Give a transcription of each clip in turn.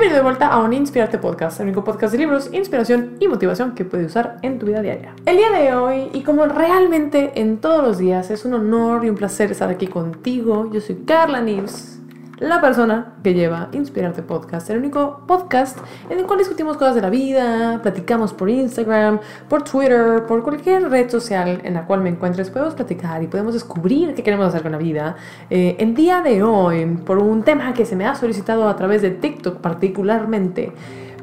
Bienvenido de vuelta a un Inspirarte Podcast, el único podcast de libros, inspiración y motivación que puedes usar en tu vida diaria. El día de hoy, y como realmente en todos los días, es un honor y un placer estar aquí contigo. Yo soy Carla Nives la persona que lleva Inspirarte Podcast, el único podcast en el cual discutimos cosas de la vida, platicamos por Instagram, por Twitter, por cualquier red social en la cual me encuentres, podemos platicar y podemos descubrir qué queremos hacer con la vida. Eh, el día de hoy, por un tema que se me ha solicitado a través de TikTok particularmente,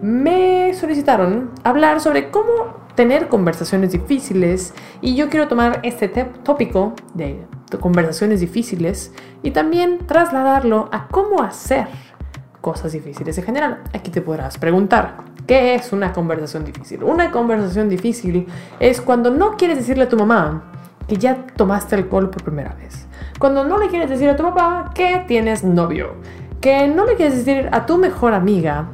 me solicitaron hablar sobre cómo tener conversaciones difíciles y yo quiero tomar este tópico de conversaciones difíciles y también trasladarlo a cómo hacer cosas difíciles en general. Aquí te podrás preguntar, ¿qué es una conversación difícil? Una conversación difícil es cuando no quieres decirle a tu mamá que ya tomaste alcohol por primera vez. Cuando no le quieres decir a tu papá que tienes novio. Que no le quieres decir a tu mejor amiga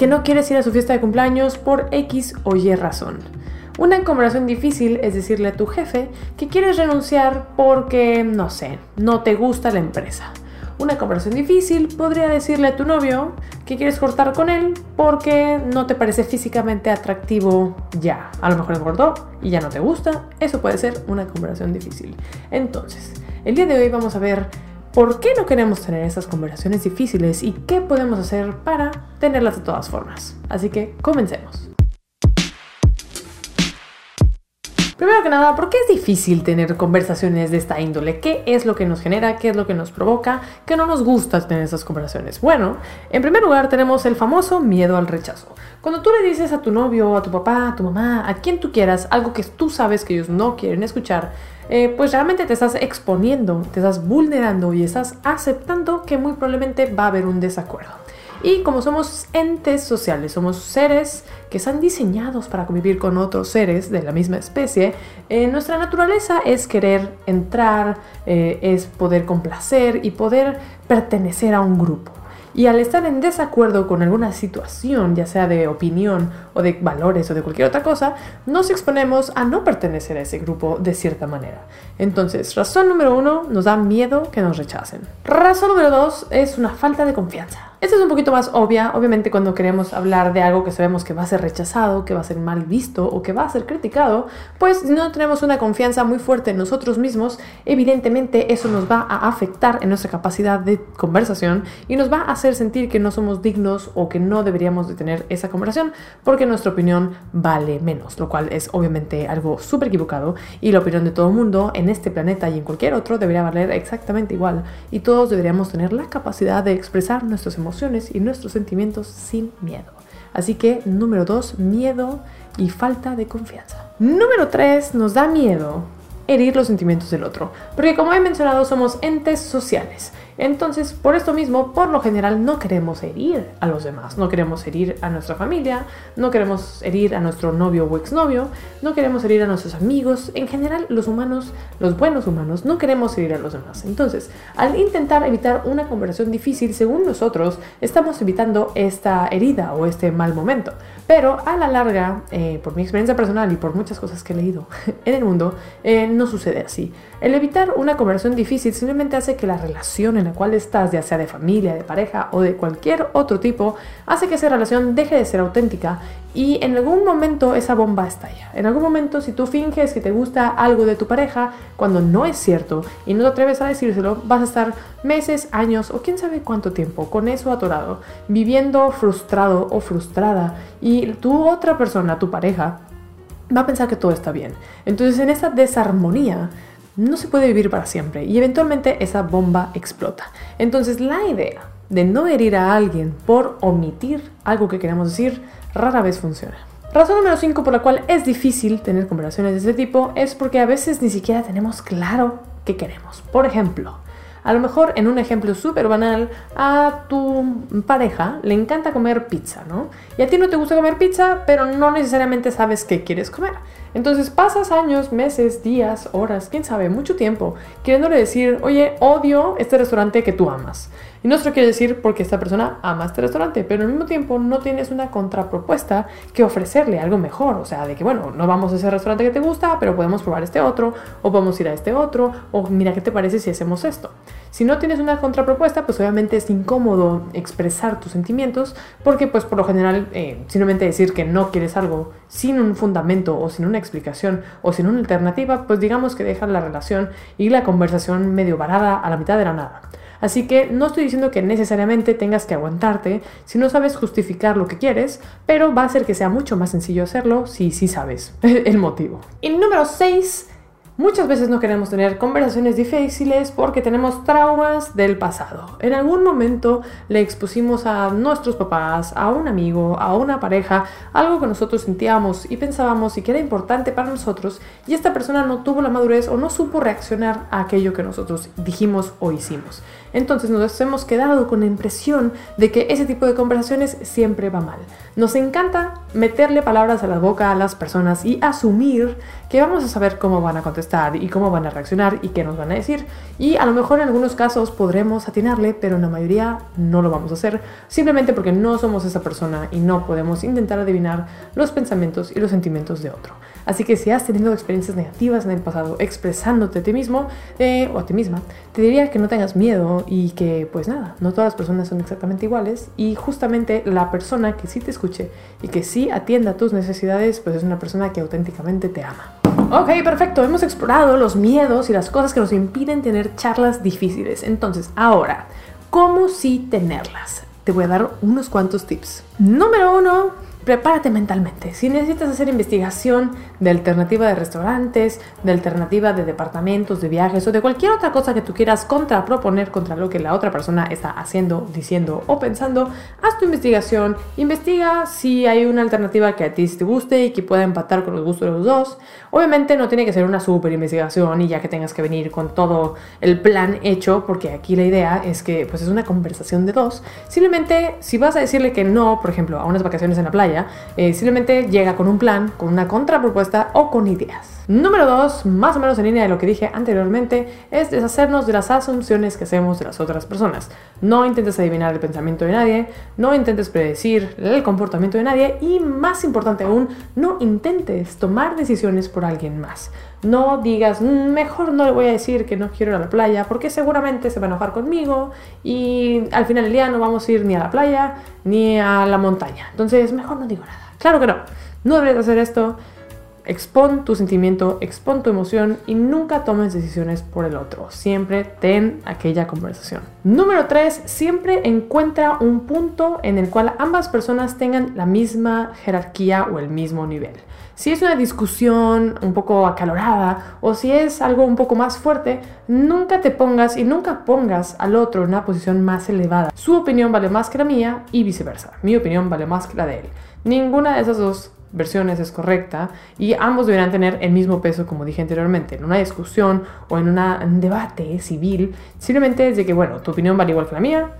que no quieres ir a su fiesta de cumpleaños por X o Y razón. Una conversación difícil es decirle a tu jefe que quieres renunciar porque, no sé, no te gusta la empresa. Una conversación difícil podría decirle a tu novio que quieres cortar con él porque no te parece físicamente atractivo ya. A lo mejor engordó y ya no te gusta. Eso puede ser una conversación difícil. Entonces, el día de hoy vamos a ver por qué no queremos tener esas conversaciones difíciles y qué podemos hacer para tenerlas de todas formas. Así que comencemos. Primero que nada, ¿por qué es difícil tener conversaciones de esta índole? ¿Qué es lo que nos genera? ¿Qué es lo que nos provoca? ¿Qué no nos gusta tener esas conversaciones? Bueno, en primer lugar tenemos el famoso miedo al rechazo. Cuando tú le dices a tu novio, a tu papá, a tu mamá, a quien tú quieras, algo que tú sabes que ellos no quieren escuchar, eh, pues realmente te estás exponiendo, te estás vulnerando y estás aceptando que muy probablemente va a haber un desacuerdo. Y como somos entes sociales, somos seres que están diseñados para convivir con otros seres de la misma especie, eh, nuestra naturaleza es querer entrar, eh, es poder complacer y poder pertenecer a un grupo. Y al estar en desacuerdo con alguna situación, ya sea de opinión o de valores o de cualquier otra cosa, nos exponemos a no pertenecer a ese grupo de cierta manera. Entonces, razón número uno, nos da miedo que nos rechacen. Razón número dos es una falta de confianza. Esta es un poquito más obvia, obviamente cuando queremos hablar de algo que sabemos que va a ser rechazado, que va a ser mal visto o que va a ser criticado, pues no tenemos una confianza muy fuerte en nosotros mismos, evidentemente eso nos va a afectar en nuestra capacidad de conversación y nos va a hacer sentir que no somos dignos o que no deberíamos de tener esa conversación porque nuestra opinión vale menos, lo cual es obviamente algo súper equivocado y la opinión de todo el mundo en este planeta y en cualquier otro debería valer exactamente igual y todos deberíamos tener la capacidad de expresar nuestros emociones y nuestros sentimientos sin miedo. Así que número dos, miedo y falta de confianza. Número tres, nos da miedo herir los sentimientos del otro. Porque como he mencionado, somos entes sociales. Entonces, por esto mismo, por lo general, no queremos herir a los demás. No queremos herir a nuestra familia, no queremos herir a nuestro novio o exnovio, no queremos herir a nuestros amigos. En general, los humanos, los buenos humanos, no queremos herir a los demás. Entonces, al intentar evitar una conversación difícil, según nosotros, estamos evitando esta herida o este mal momento. Pero a la larga, eh, por mi experiencia personal y por muchas cosas que he leído en el mundo, eh, no sucede así. El evitar una conversación difícil simplemente hace que la relación en cual estás, ya sea de familia, de pareja o de cualquier otro tipo, hace que esa relación deje de ser auténtica y en algún momento esa bomba estalla. En algún momento si tú finges que te gusta algo de tu pareja cuando no es cierto y no te atreves a decírselo, vas a estar meses, años o quién sabe cuánto tiempo con eso atorado, viviendo frustrado o frustrada y tu otra persona, tu pareja, va a pensar que todo está bien. Entonces en esa desarmonía no se puede vivir para siempre y eventualmente esa bomba explota. Entonces la idea de no herir a alguien por omitir algo que queremos decir rara vez funciona. Razón número 5 por la cual es difícil tener conversaciones de este tipo es porque a veces ni siquiera tenemos claro qué queremos. Por ejemplo, a lo mejor, en un ejemplo súper banal, a tu pareja le encanta comer pizza, ¿no? Y a ti no te gusta comer pizza, pero no necesariamente sabes qué quieres comer. Entonces pasas años, meses, días, horas, quién sabe, mucho tiempo, queriéndole decir, oye, odio este restaurante que tú amas. Y no lo quiere decir porque esta persona ama este restaurante, pero al mismo tiempo no tienes una contrapropuesta que ofrecerle algo mejor. O sea, de que, bueno, no vamos a ese restaurante que te gusta, pero podemos probar este otro, o podemos ir a este otro, o mira qué te parece si hacemos esto. Si no tienes una contrapropuesta, pues obviamente es incómodo expresar tus sentimientos porque pues por lo general eh, simplemente decir que no quieres algo sin un fundamento o sin una explicación o sin una alternativa, pues digamos que deja la relación y la conversación medio varada a la mitad de la nada. Así que no estoy diciendo que necesariamente tengas que aguantarte si no sabes justificar lo que quieres, pero va a hacer que sea mucho más sencillo hacerlo si sí sabes el motivo. Y número 6 Muchas veces no queremos tener conversaciones difíciles porque tenemos traumas del pasado. En algún momento le expusimos a nuestros papás, a un amigo, a una pareja, algo que nosotros sentíamos y pensábamos y que era importante para nosotros y esta persona no tuvo la madurez o no supo reaccionar a aquello que nosotros dijimos o hicimos. Entonces nos hemos quedado con la impresión de que ese tipo de conversaciones siempre va mal. Nos encanta meterle palabras a la boca a las personas y asumir que vamos a saber cómo van a contestar y cómo van a reaccionar y qué nos van a decir. Y a lo mejor en algunos casos podremos atinarle, pero en la mayoría no lo vamos a hacer, simplemente porque no somos esa persona y no podemos intentar adivinar los pensamientos y los sentimientos de otro. Así que si has tenido experiencias negativas en el pasado expresándote a ti mismo eh, o a ti misma, te diría que no tengas miedo y que pues nada, no todas las personas son exactamente iguales y justamente la persona que sí te escuche y que sí atienda tus necesidades pues es una persona que auténticamente te ama. Ok, perfecto, hemos explorado los miedos y las cosas que nos impiden tener charlas difíciles. Entonces, ahora, ¿cómo sí tenerlas? Te voy a dar unos cuantos tips. Número uno, prepárate mentalmente. Si necesitas hacer investigación de alternativa de restaurantes, de alternativa de departamentos, de viajes o de cualquier otra cosa que tú quieras contraproponer contra lo que la otra persona está haciendo, diciendo o pensando, haz tu investigación, investiga si hay una alternativa que a ti te guste y que pueda empatar con los gustos de los dos. Obviamente no tiene que ser una super investigación y ya que tengas que venir con todo el plan hecho, porque aquí la idea es que pues es una conversación de dos. Simplemente si vas a decirle que no, por ejemplo, a unas vacaciones en la playa, eh, simplemente llega con un plan, con una contrapropuesta o con ideas. Número dos, más o menos en línea de lo que dije anteriormente, es deshacernos de las asunciones que hacemos de las otras personas. No intentes adivinar el pensamiento de nadie, no intentes predecir el comportamiento de nadie y más importante aún, no intentes tomar decisiones por alguien más. No digas, mm, mejor no le voy a decir que no quiero ir a la playa porque seguramente se va a enojar conmigo y al final del día no vamos a ir ni a la playa ni a la montaña. Entonces, mejor no digo nada. Claro que no. No deberías hacer esto. Expon tu sentimiento, expon tu emoción y nunca tomes decisiones por el otro. Siempre ten aquella conversación. Número 3. Siempre encuentra un punto en el cual ambas personas tengan la misma jerarquía o el mismo nivel. Si es una discusión un poco acalorada o si es algo un poco más fuerte, nunca te pongas y nunca pongas al otro en una posición más elevada. Su opinión vale más que la mía y viceversa. Mi opinión vale más que la de él. Ninguna de esas dos versiones es correcta y ambos deberán tener el mismo peso, como dije anteriormente, en una discusión o en un debate civil. Simplemente es de que, bueno, tu opinión vale igual que la mía,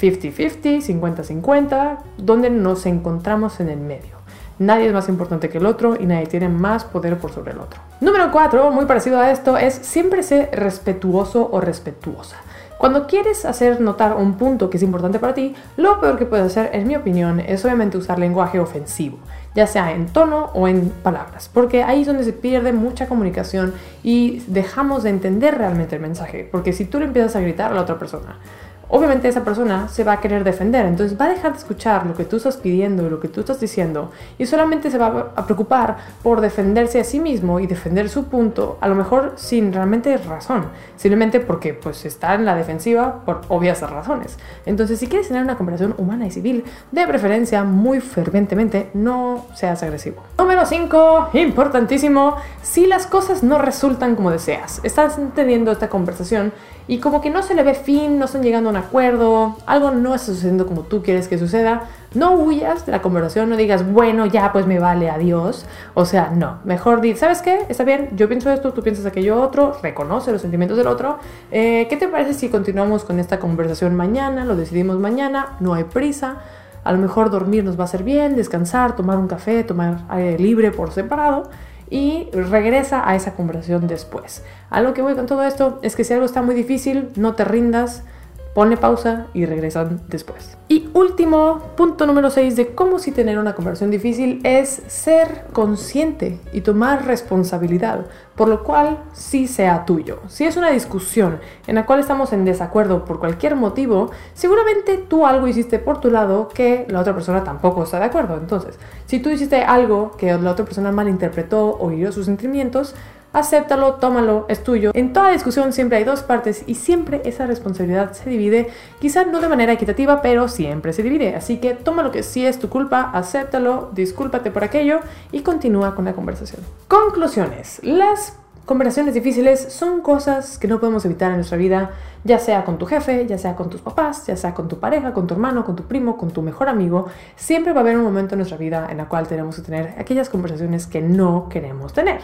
50-50, 50-50, donde nos encontramos en el medio. Nadie es más importante que el otro y nadie tiene más poder por sobre el otro. Número 4, muy parecido a esto, es siempre ser respetuoso o respetuosa. Cuando quieres hacer notar un punto que es importante para ti, lo peor que puedes hacer, en mi opinión, es obviamente usar lenguaje ofensivo, ya sea en tono o en palabras, porque ahí es donde se pierde mucha comunicación y dejamos de entender realmente el mensaje, porque si tú le empiezas a gritar a la otra persona, obviamente esa persona se va a querer defender, entonces va a dejar de escuchar lo que tú estás pidiendo lo que tú estás diciendo y solamente se va a preocupar por defenderse a sí mismo y defender su punto, a lo mejor sin realmente razón, simplemente porque pues está en la defensiva por obvias razones. Entonces, si quieres tener una conversación humana y civil, de preferencia muy fervientemente, no seas agresivo. Número 5, importantísimo, si las cosas no resultan como deseas, estás teniendo esta conversación y como que no se le ve fin, no están llegando a un acuerdo, algo no está sucediendo como tú quieres que suceda, no huyas de la conversación, no digas, bueno, ya pues me vale, adiós. O sea, no, mejor di, ¿sabes qué? Está bien, yo pienso esto, tú piensas aquello otro, reconoce los sentimientos del otro. Eh, ¿Qué te parece si continuamos con esta conversación mañana? Lo decidimos mañana, no hay prisa. A lo mejor dormir nos va a hacer bien, descansar, tomar un café, tomar aire libre por separado y regresa a esa conversación después. A lo que voy con todo esto es que si algo está muy difícil, no te rindas, ponle pausa y regresan después. Y último punto número 6 de cómo si tener una conversación difícil es ser consciente y tomar responsabilidad, por lo cual sí sea tuyo. Si es una discusión en la cual estamos en desacuerdo por cualquier motivo, seguramente tú algo hiciste por tu lado que la otra persona tampoco está de acuerdo. Entonces, si tú hiciste algo que la otra persona malinterpretó o hirió sus sentimientos, acéptalo, tómalo, es tuyo. En toda discusión siempre hay dos partes y siempre esa responsabilidad se divide, quizá no de manera equitativa, pero siempre se divide. Así que toma lo que sí es tu culpa, acéptalo, discúlpate por aquello y continúa con la conversación. Conclusiones. Las conversaciones difíciles son cosas que no podemos evitar en nuestra vida, ya sea con tu jefe, ya sea con tus papás, ya sea con tu pareja, con tu hermano, con tu primo, con tu mejor amigo. Siempre va a haber un momento en nuestra vida en la cual tenemos que tener aquellas conversaciones que no queremos tener.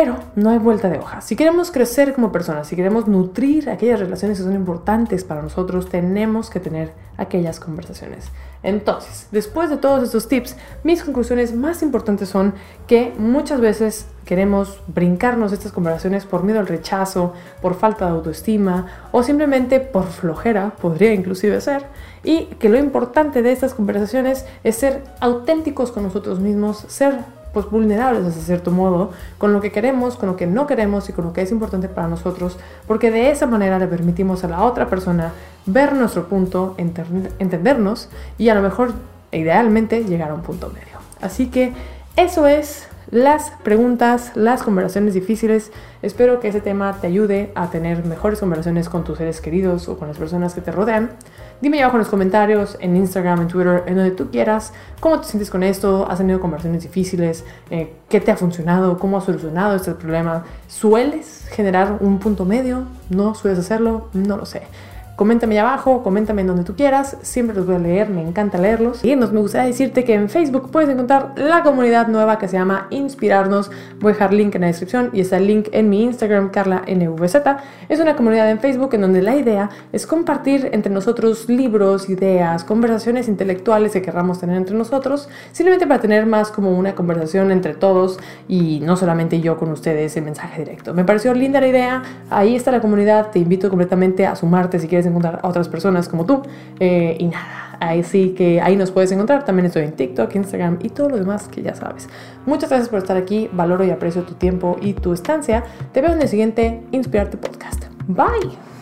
Pero no hay vuelta de hoja. Si queremos crecer como personas, si queremos nutrir aquellas relaciones que son importantes para nosotros, tenemos que tener aquellas conversaciones. Entonces, después de todos estos tips, mis conclusiones más importantes son que muchas veces queremos brincarnos estas conversaciones por miedo al rechazo, por falta de autoestima o simplemente por flojera, podría inclusive ser, y que lo importante de estas conversaciones es ser auténticos con nosotros mismos, ser pues vulnerables de cierto modo con lo que queremos, con lo que no queremos y con lo que es importante para nosotros, porque de esa manera le permitimos a la otra persona ver nuestro punto, entendernos y a lo mejor idealmente llegar a un punto medio. Así que eso es las preguntas, las conversaciones difíciles. Espero que ese tema te ayude a tener mejores conversaciones con tus seres queridos o con las personas que te rodean. Dime abajo en los comentarios, en Instagram, en Twitter, en donde tú quieras, cómo te sientes con esto, has tenido conversaciones difíciles, eh, qué te ha funcionado, cómo has solucionado este problema. ¿Sueles generar un punto medio? ¿No sueles hacerlo? No lo sé. Coméntame ahí abajo, coméntame en donde tú quieras, siempre los voy a leer, me encanta leerlos. Y nos me gustaría decirte que en Facebook puedes encontrar la comunidad nueva que se llama Inspirarnos. Voy a dejar link en la descripción y está el link en mi Instagram, carlanvz. Es una comunidad en Facebook en donde la idea es compartir entre nosotros libros, ideas, conversaciones intelectuales que querramos tener entre nosotros, simplemente para tener más como una conversación entre todos y no solamente yo con ustedes en mensaje directo. Me pareció linda la idea, ahí está la comunidad, te invito completamente a sumarte si quieres encontrar a otras personas como tú. Eh, y nada, ahí sí que ahí nos puedes encontrar. También estoy en TikTok, Instagram y todo lo demás que ya sabes. Muchas gracias por estar aquí. Valoro y aprecio tu tiempo y tu estancia. Te veo en el siguiente Inspirarte Podcast. Bye.